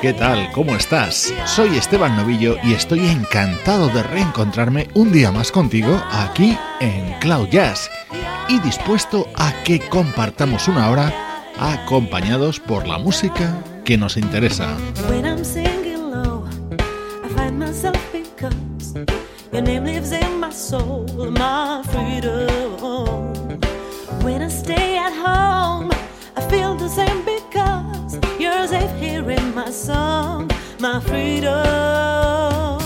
¿Qué tal? ¿Cómo estás? Soy Esteban Novillo y estoy encantado de reencontrarme un día más contigo aquí en Cloud Jazz y dispuesto a que compartamos una hora acompañados por la música que nos interesa. My freedom.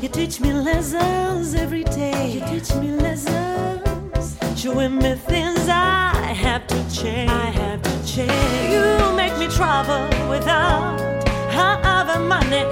You teach me lessons every day. You teach me lessons, showing me things I have to change. I have to change. You make me travel without uh, having money,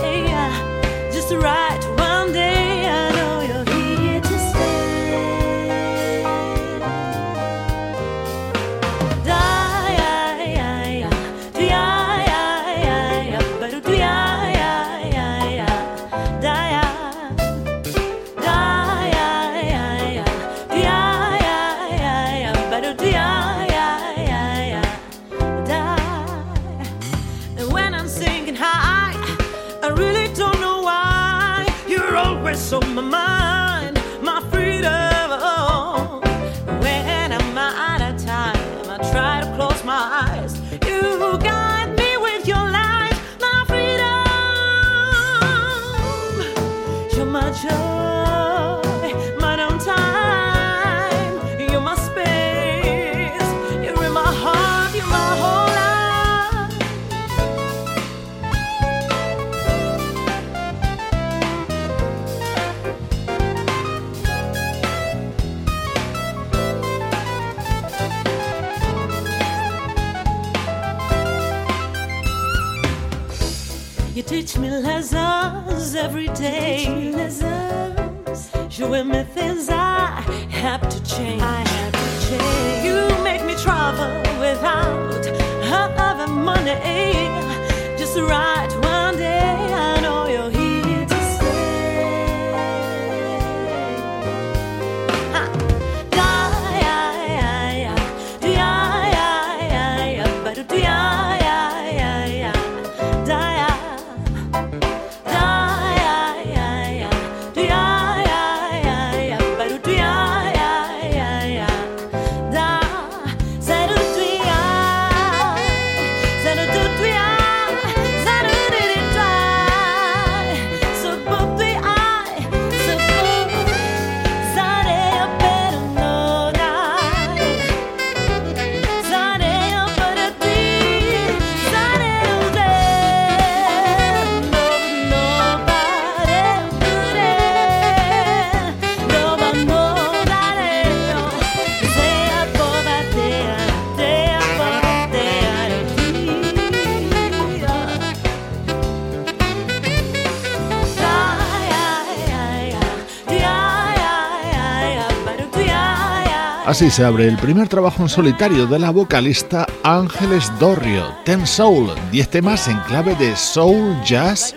Así se abre el primer trabajo en solitario de la vocalista Ángeles Dorrio, Ten Soul, 10 temas en clave de soul, jazz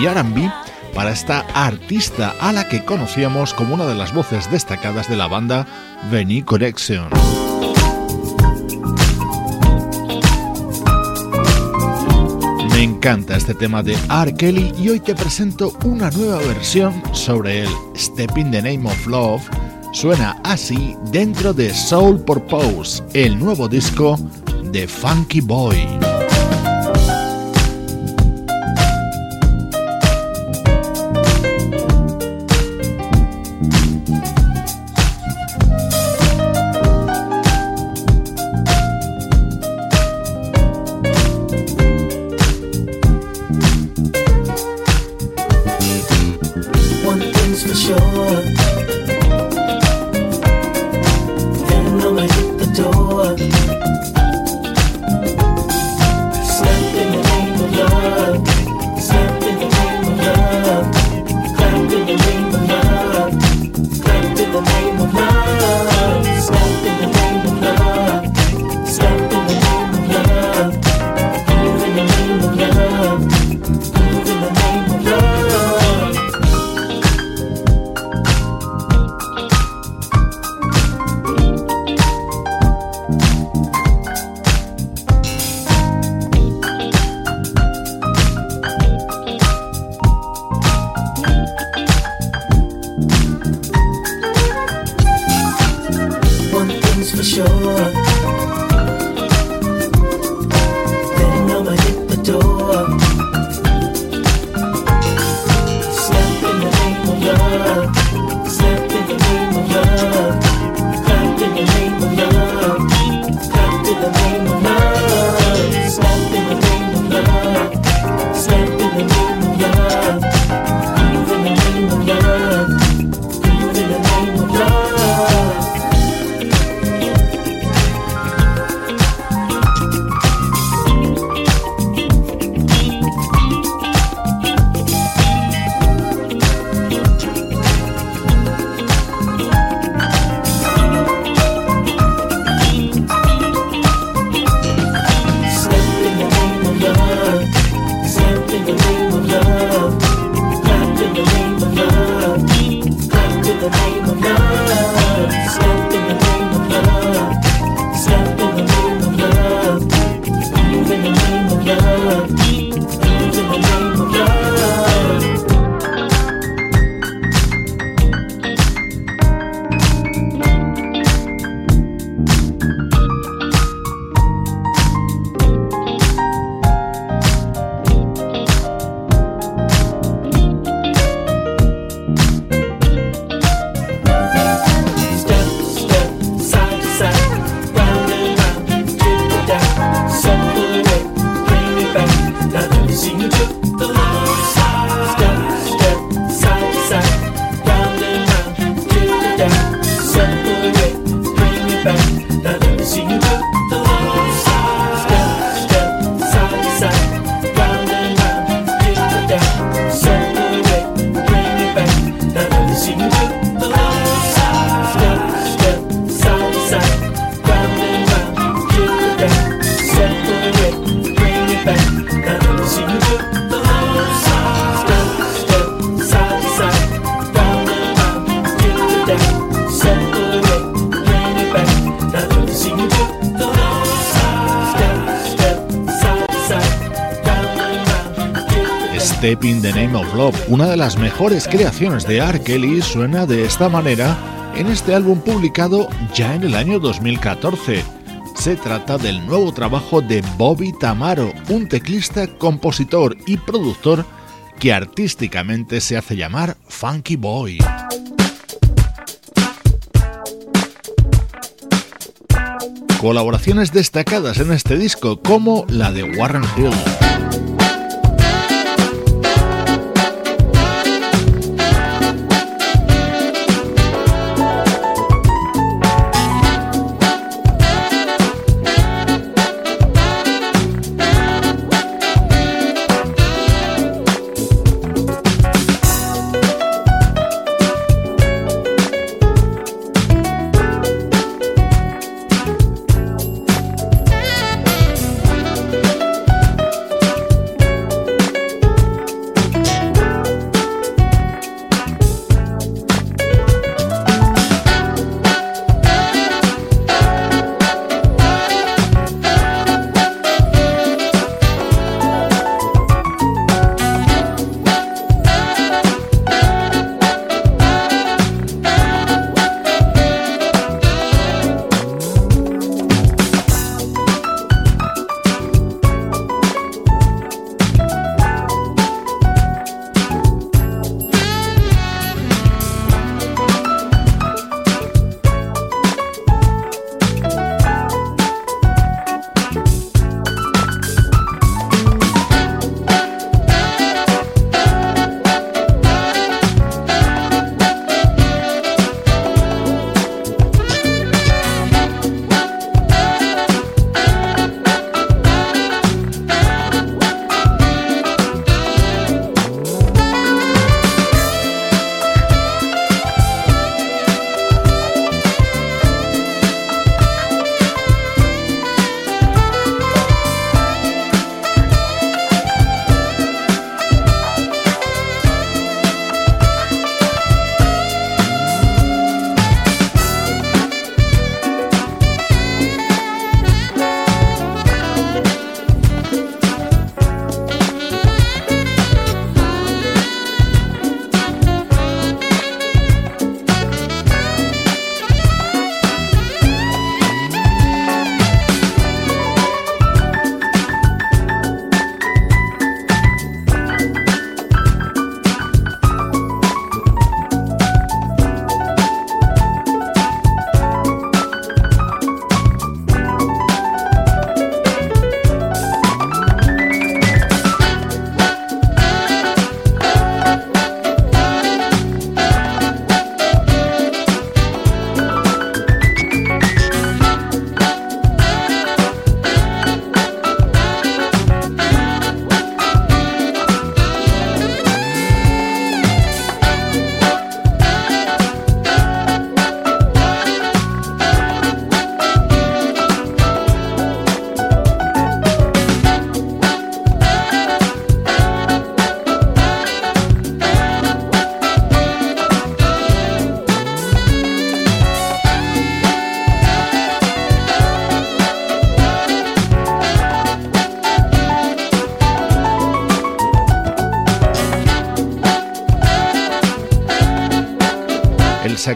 y RB para esta artista a la que conocíamos como una de las voces destacadas de la banda Veni Connection. Me encanta este tema de R. Kelly y hoy te presento una nueva versión sobre el Step in the Name of Love suena así dentro de Soul Purpose, el nuevo disco de Funky Boy. Mejores creaciones de R. Kelly, suena de esta manera en este álbum publicado ya en el año 2014. Se trata del nuevo trabajo de Bobby Tamaro, un teclista, compositor y productor que artísticamente se hace llamar Funky Boy. Colaboraciones destacadas en este disco como la de Warren Hill.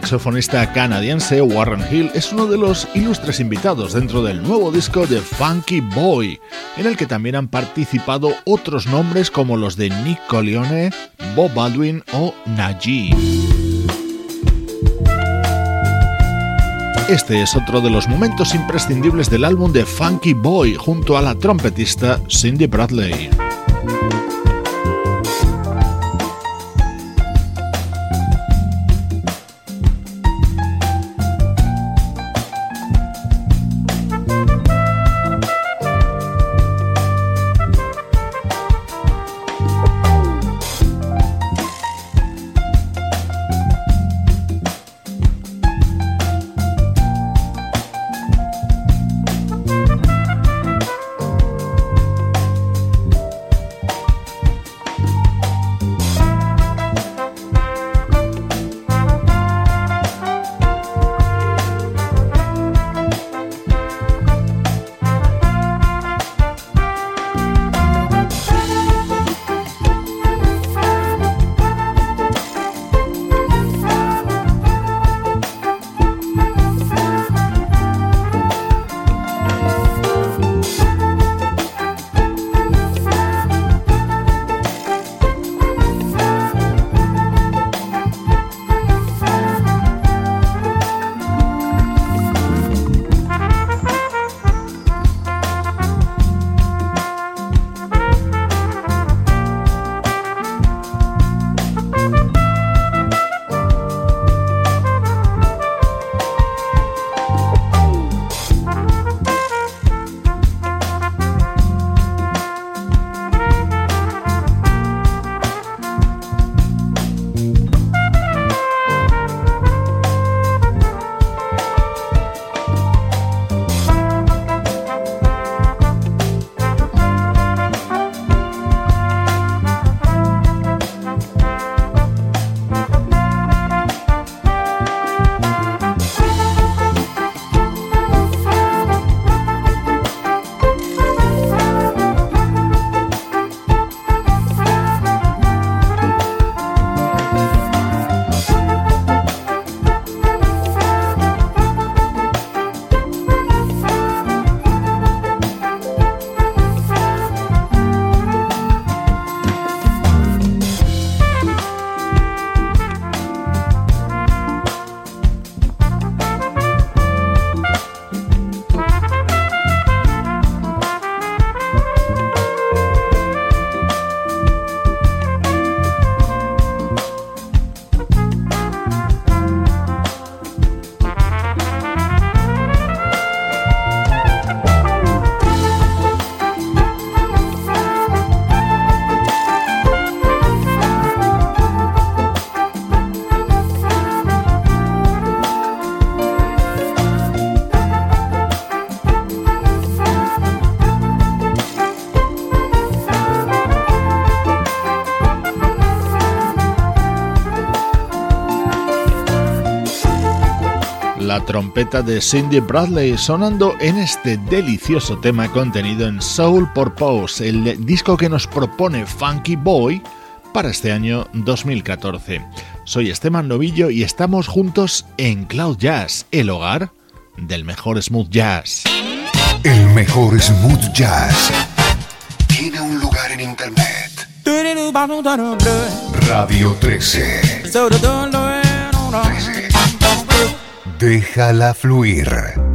Saxofonista canadiense Warren Hill es uno de los ilustres invitados dentro del nuevo disco de Funky Boy, en el que también han participado otros nombres como los de Nick Colione, Bob Baldwin o Najee. Este es otro de los momentos imprescindibles del álbum de Funky Boy junto a la trompetista Cindy Bradley. Trompeta de Cindy Bradley sonando en este delicioso tema contenido en Soul Purpose, el disco que nos propone Funky Boy para este año 2014. Soy Esteban Novillo y estamos juntos en Cloud Jazz, el hogar del mejor smooth jazz. El mejor smooth jazz tiene un lugar en internet. Radio 13. 13. Déjala fluir.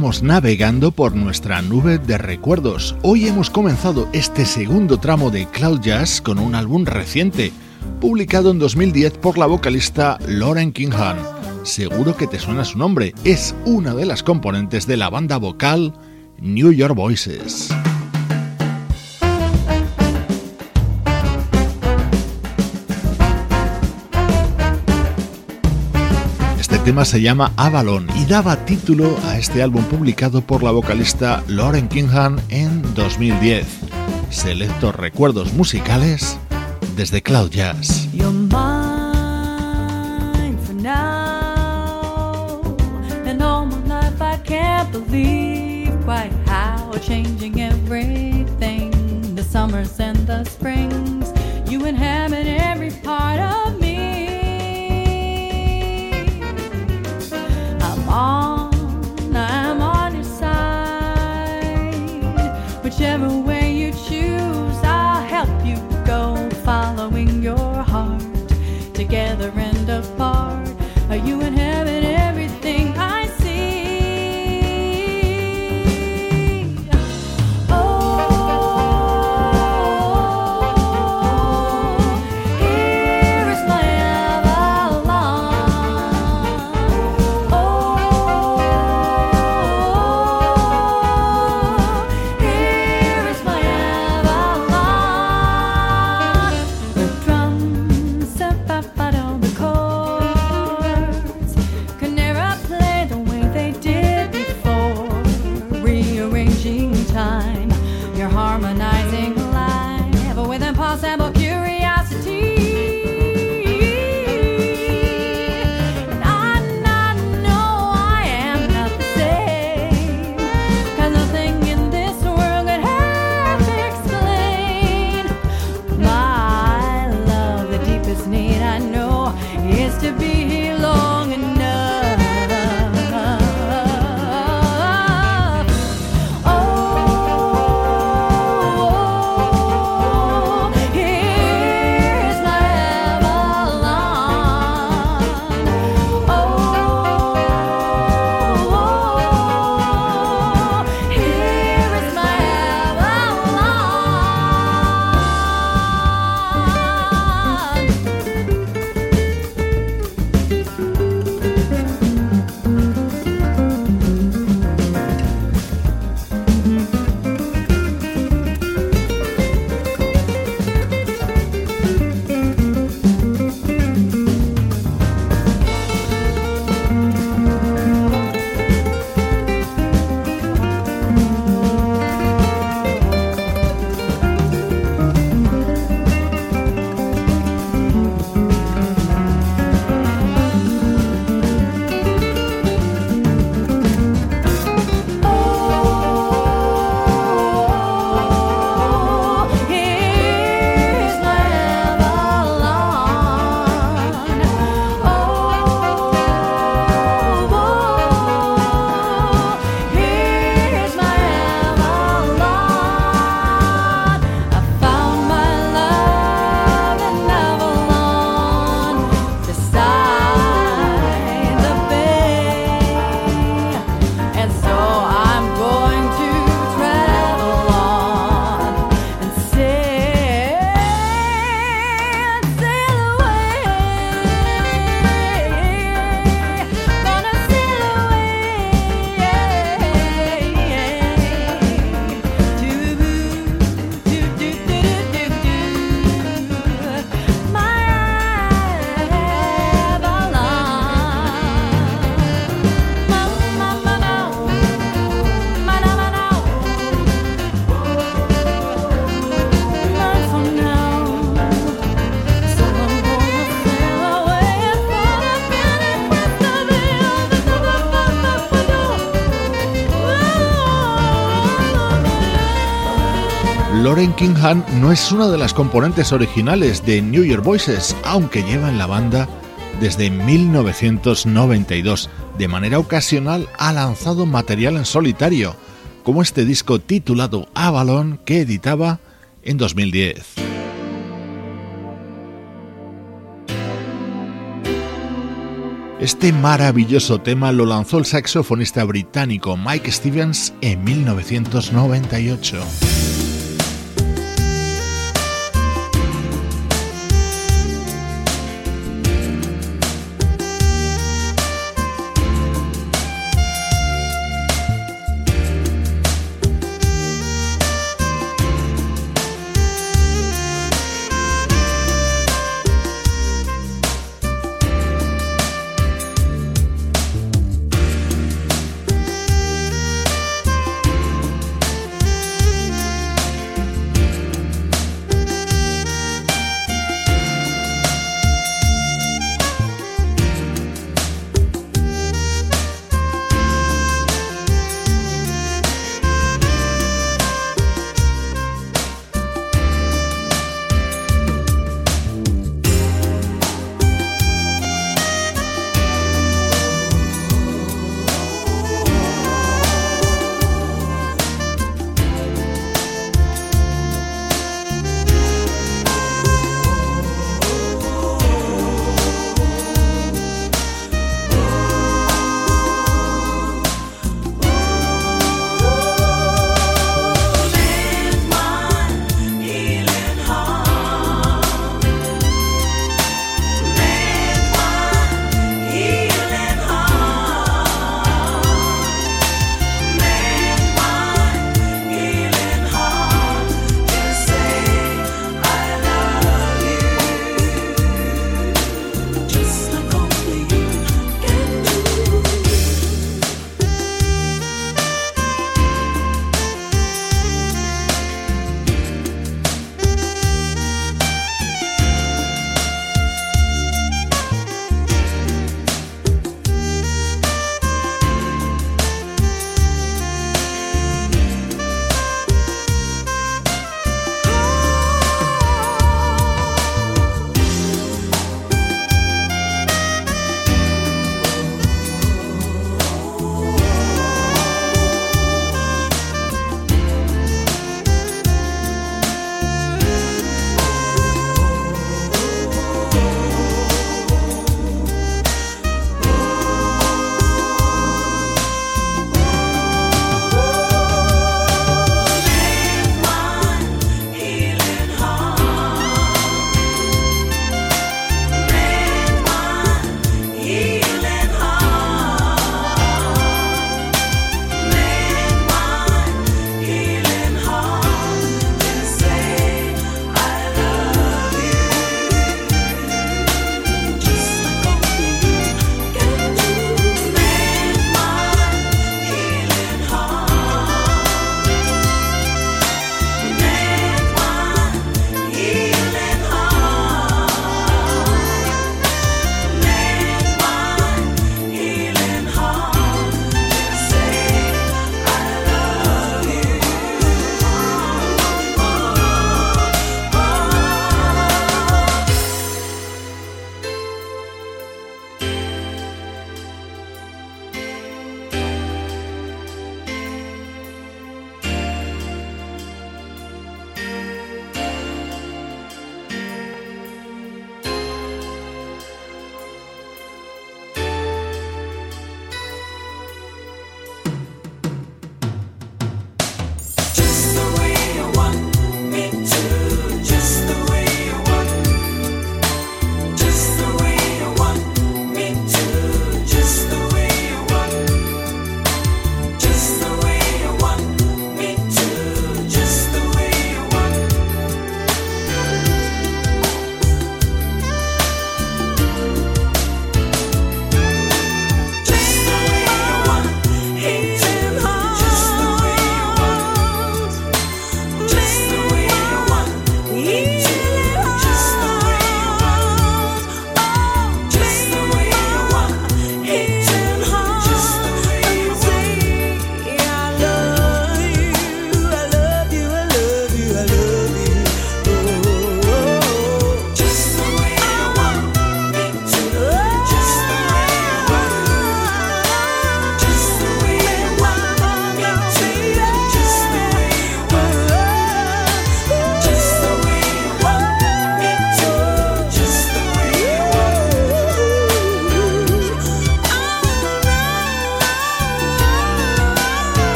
Estamos navegando por nuestra nube de recuerdos. Hoy hemos comenzado este segundo tramo de Cloud Jazz con un álbum reciente, publicado en 2010 por la vocalista Lauren Kingham. Seguro que te suena su nombre, es una de las componentes de la banda vocal New York Voices. Tema se llama Avalon y daba título a este álbum publicado por la vocalista Lauren Kingham en 2010. Selectos recuerdos musicales desde Cloud Jazz. you inhabit every part of Lauren Kingham no es una de las componentes originales de New York Voices, aunque lleva en la banda desde 1992. De manera ocasional ha lanzado material en solitario, como este disco titulado Avalon que editaba en 2010. Este maravilloso tema lo lanzó el saxofonista británico Mike Stevens en 1998.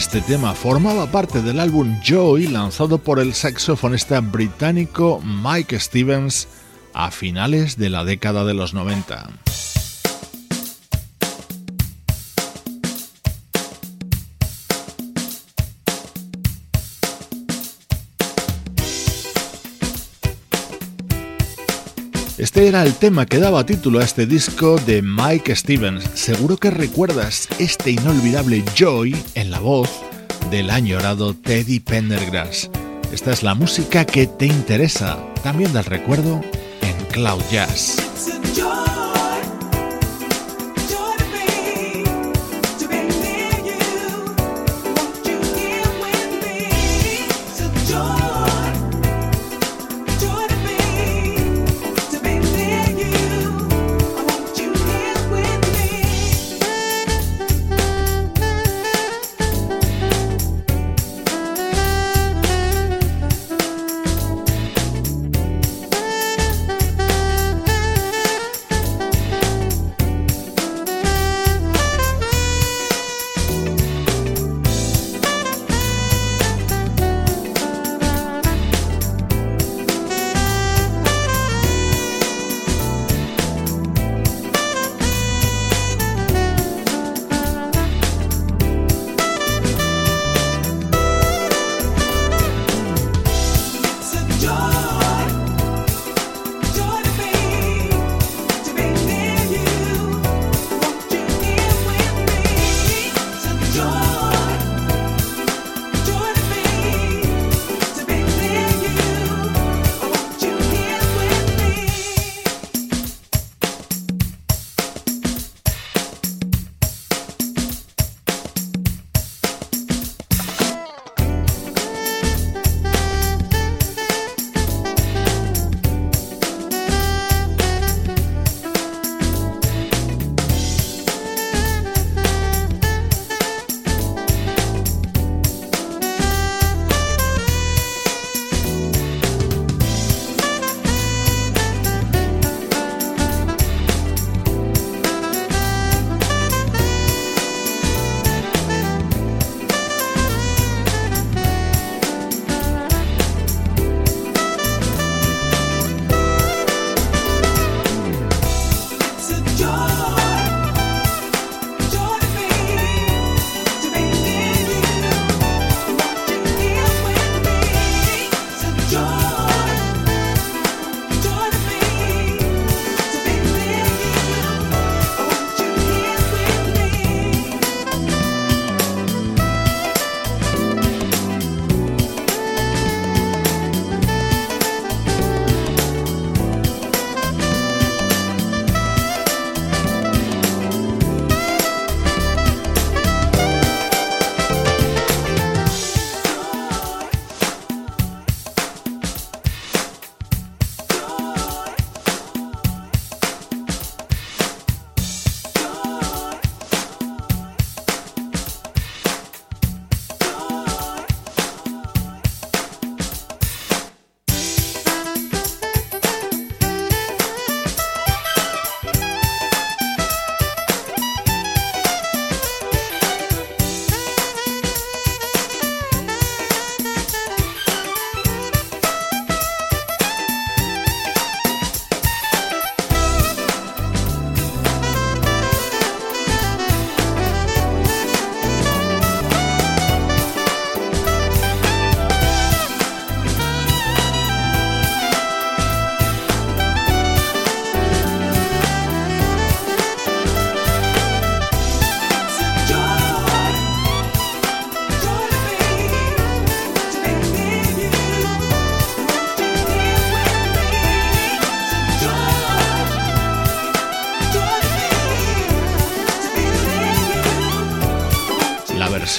Este tema. Formaba parte del álbum Joy lanzado por el saxofonista británico Mike Stevens a finales de la década de los 90. Este era el tema que daba título a este disco de Mike Stevens. Seguro que recuerdas este inolvidable Joy en la voz del añorado Teddy Pendergrass. Esta es la música que te interesa, también del recuerdo en Cloud Jazz.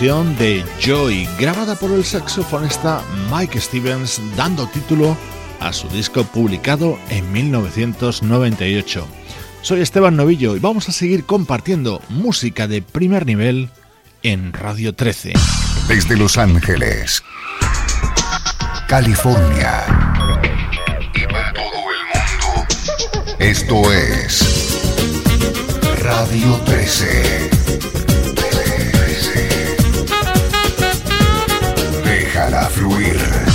De Joy, grabada por el saxofonista Mike Stevens, dando título a su disco publicado en 1998. Soy Esteban Novillo y vamos a seguir compartiendo música de primer nivel en Radio 13. Desde Los Ángeles, California y para todo el mundo, esto es Radio 13. fluir.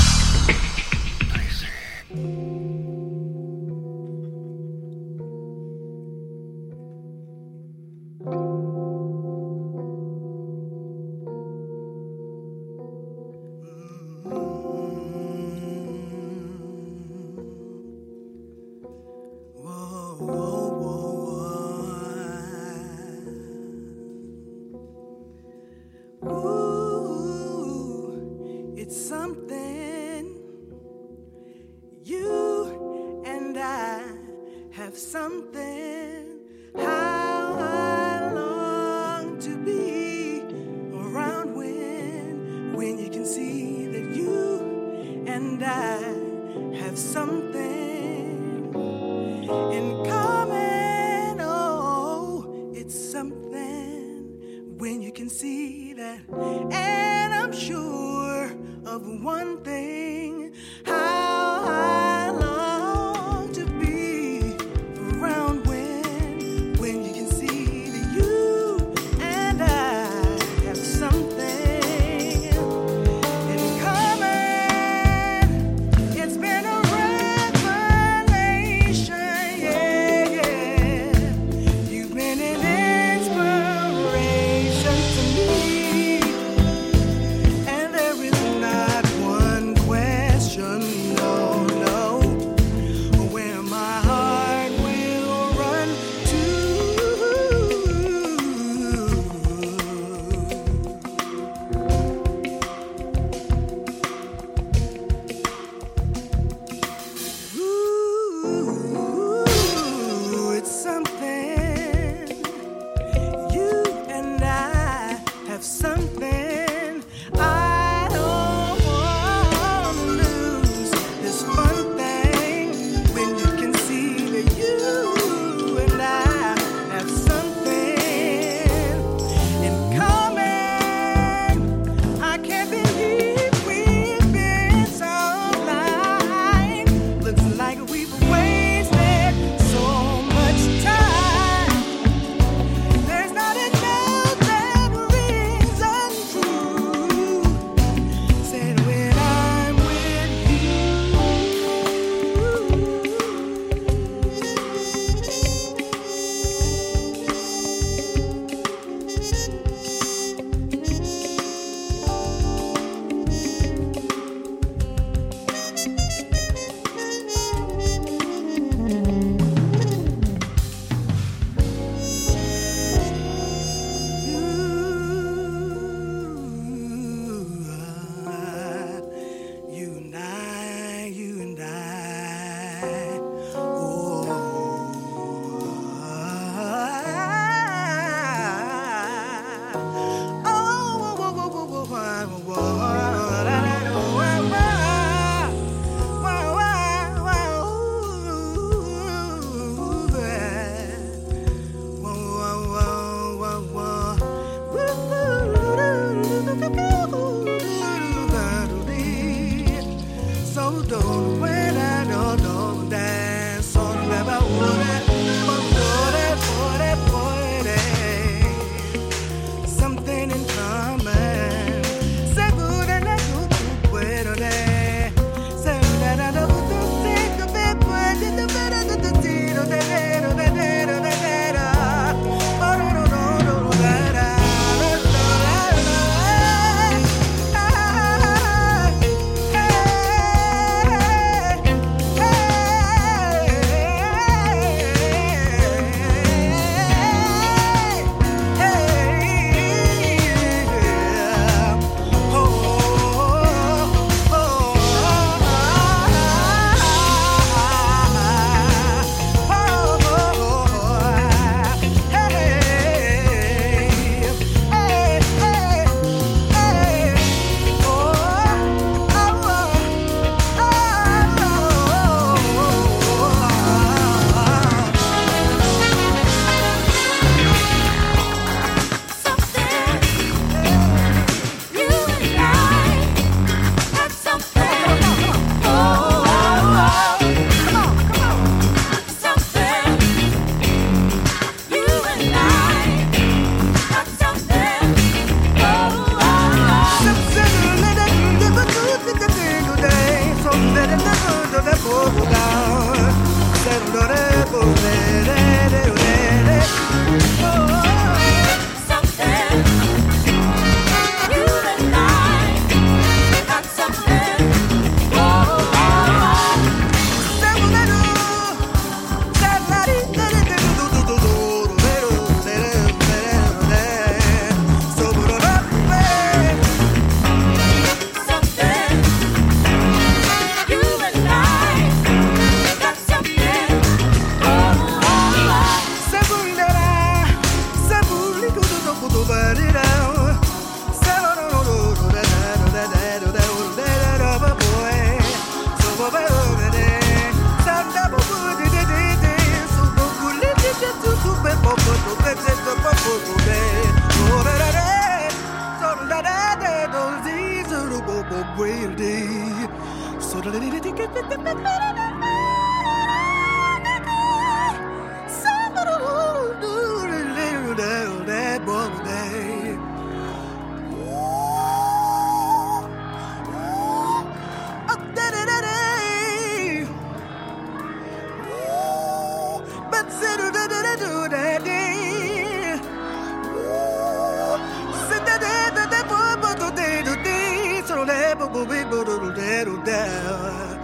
Boobie, boodle, daddle, daddle.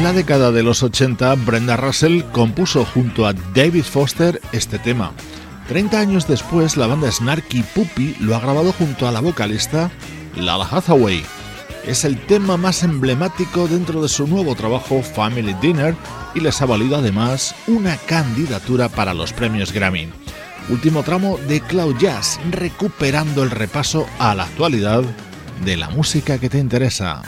En la década de los 80, Brenda Russell compuso junto a David Foster este tema. Treinta años después, la banda Snarky Puppy lo ha grabado junto a la vocalista Lala Hathaway. Es el tema más emblemático dentro de su nuevo trabajo Family Dinner y les ha valido además una candidatura para los premios Grammy. Último tramo de Cloud Jazz, recuperando el repaso a la actualidad de la música que te interesa.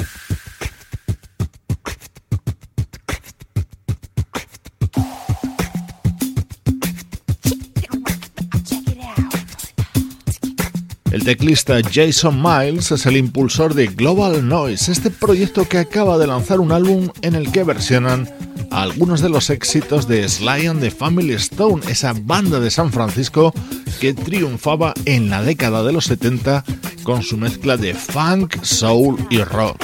Teclista Jason Miles es el impulsor de Global Noise, este proyecto que acaba de lanzar un álbum en el que versionan algunos de los éxitos de Sly and the Family Stone, esa banda de San Francisco que triunfaba en la década de los 70 con su mezcla de funk, soul y rock.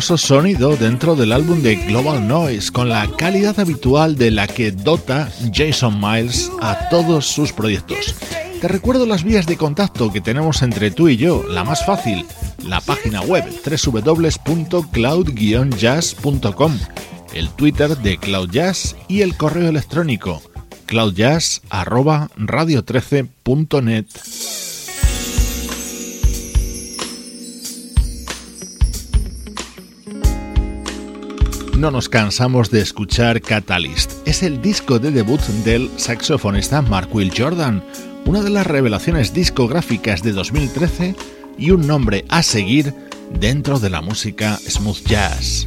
Sonido dentro del álbum de Global Noise, con la calidad habitual de la que dota Jason Miles a todos sus proyectos. Te recuerdo las vías de contacto que tenemos entre tú y yo, la más fácil, la página web www.cloud-jazz.com, el Twitter de Cloud Jazz y el correo electrónico cloudjazz@radio13.net. no nos cansamos de escuchar Catalyst. Es el disco de debut del saxofonista Mark Will Jordan, una de las revelaciones discográficas de 2013 y un nombre a seguir dentro de la música smooth jazz.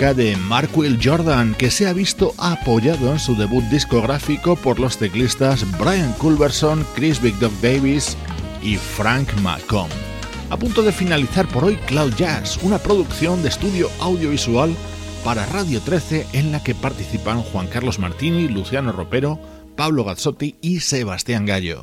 Música de Mark Will Jordan, que se ha visto apoyado en su debut discográfico por los teclistas Brian Culberson, Chris Big Dog Davis y Frank Macomb. A punto de finalizar por hoy Cloud Jazz, una producción de estudio audiovisual para Radio 13 en la que participan Juan Carlos Martini, Luciano Ropero, Pablo Gazzotti y Sebastián Gallo.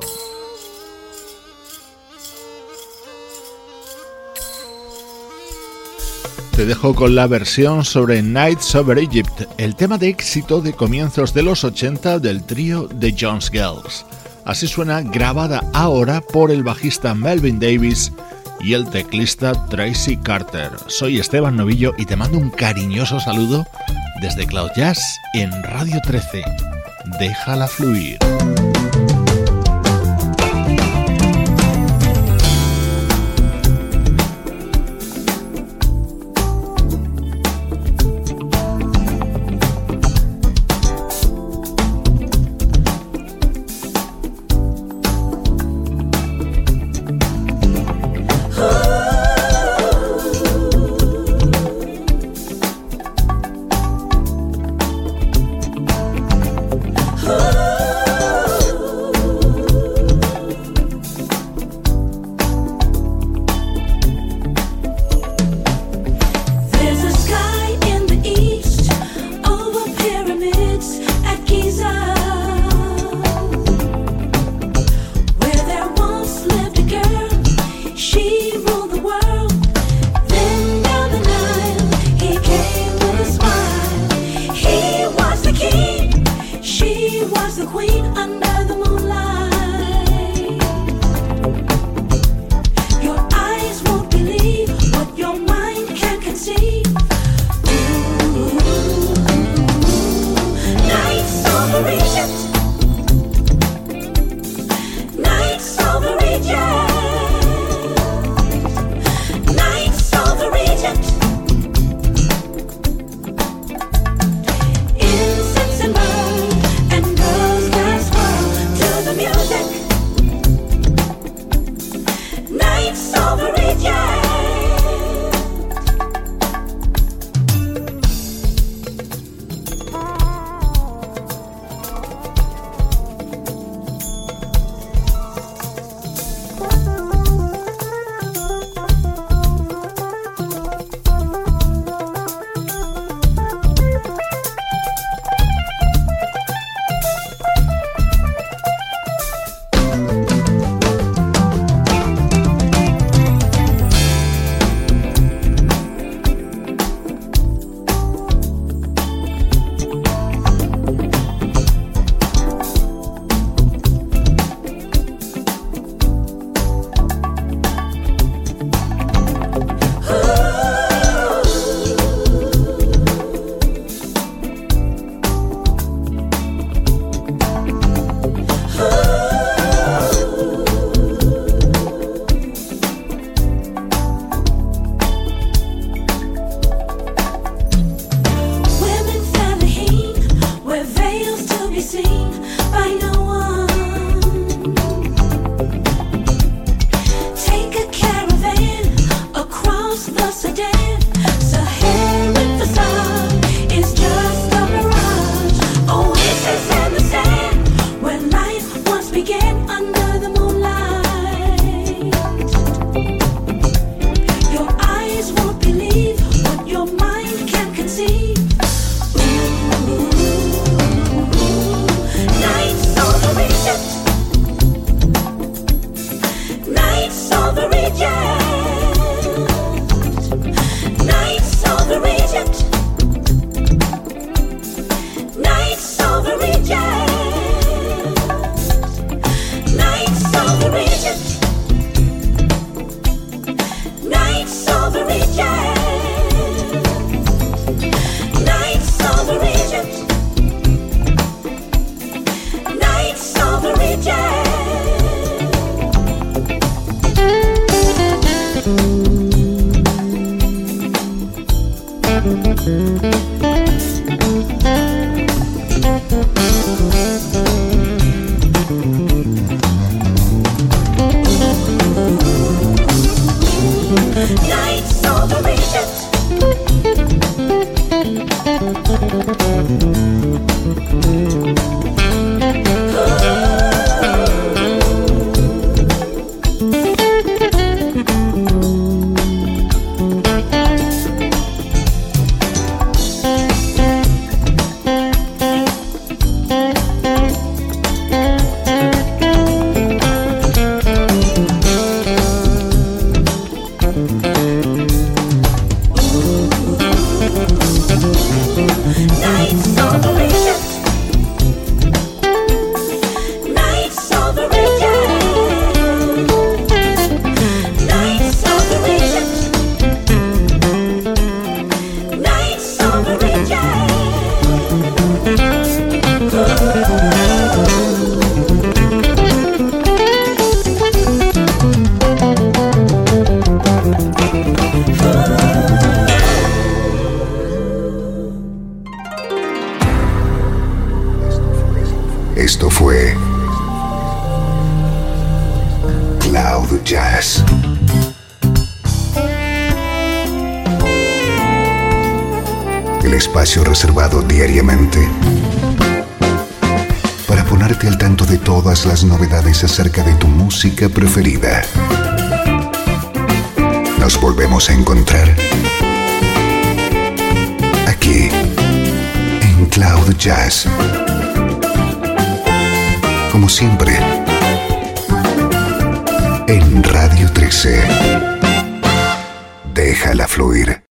Te dejo con la versión sobre Nights Over Egypt, el tema de éxito de comienzos de los 80 del trío The Jones Girls. Así suena grabada ahora por el bajista Melvin Davis y el teclista Tracy Carter. Soy Esteban Novillo y te mando un cariñoso saludo desde Cloud Jazz en Radio 13. Déjala fluir.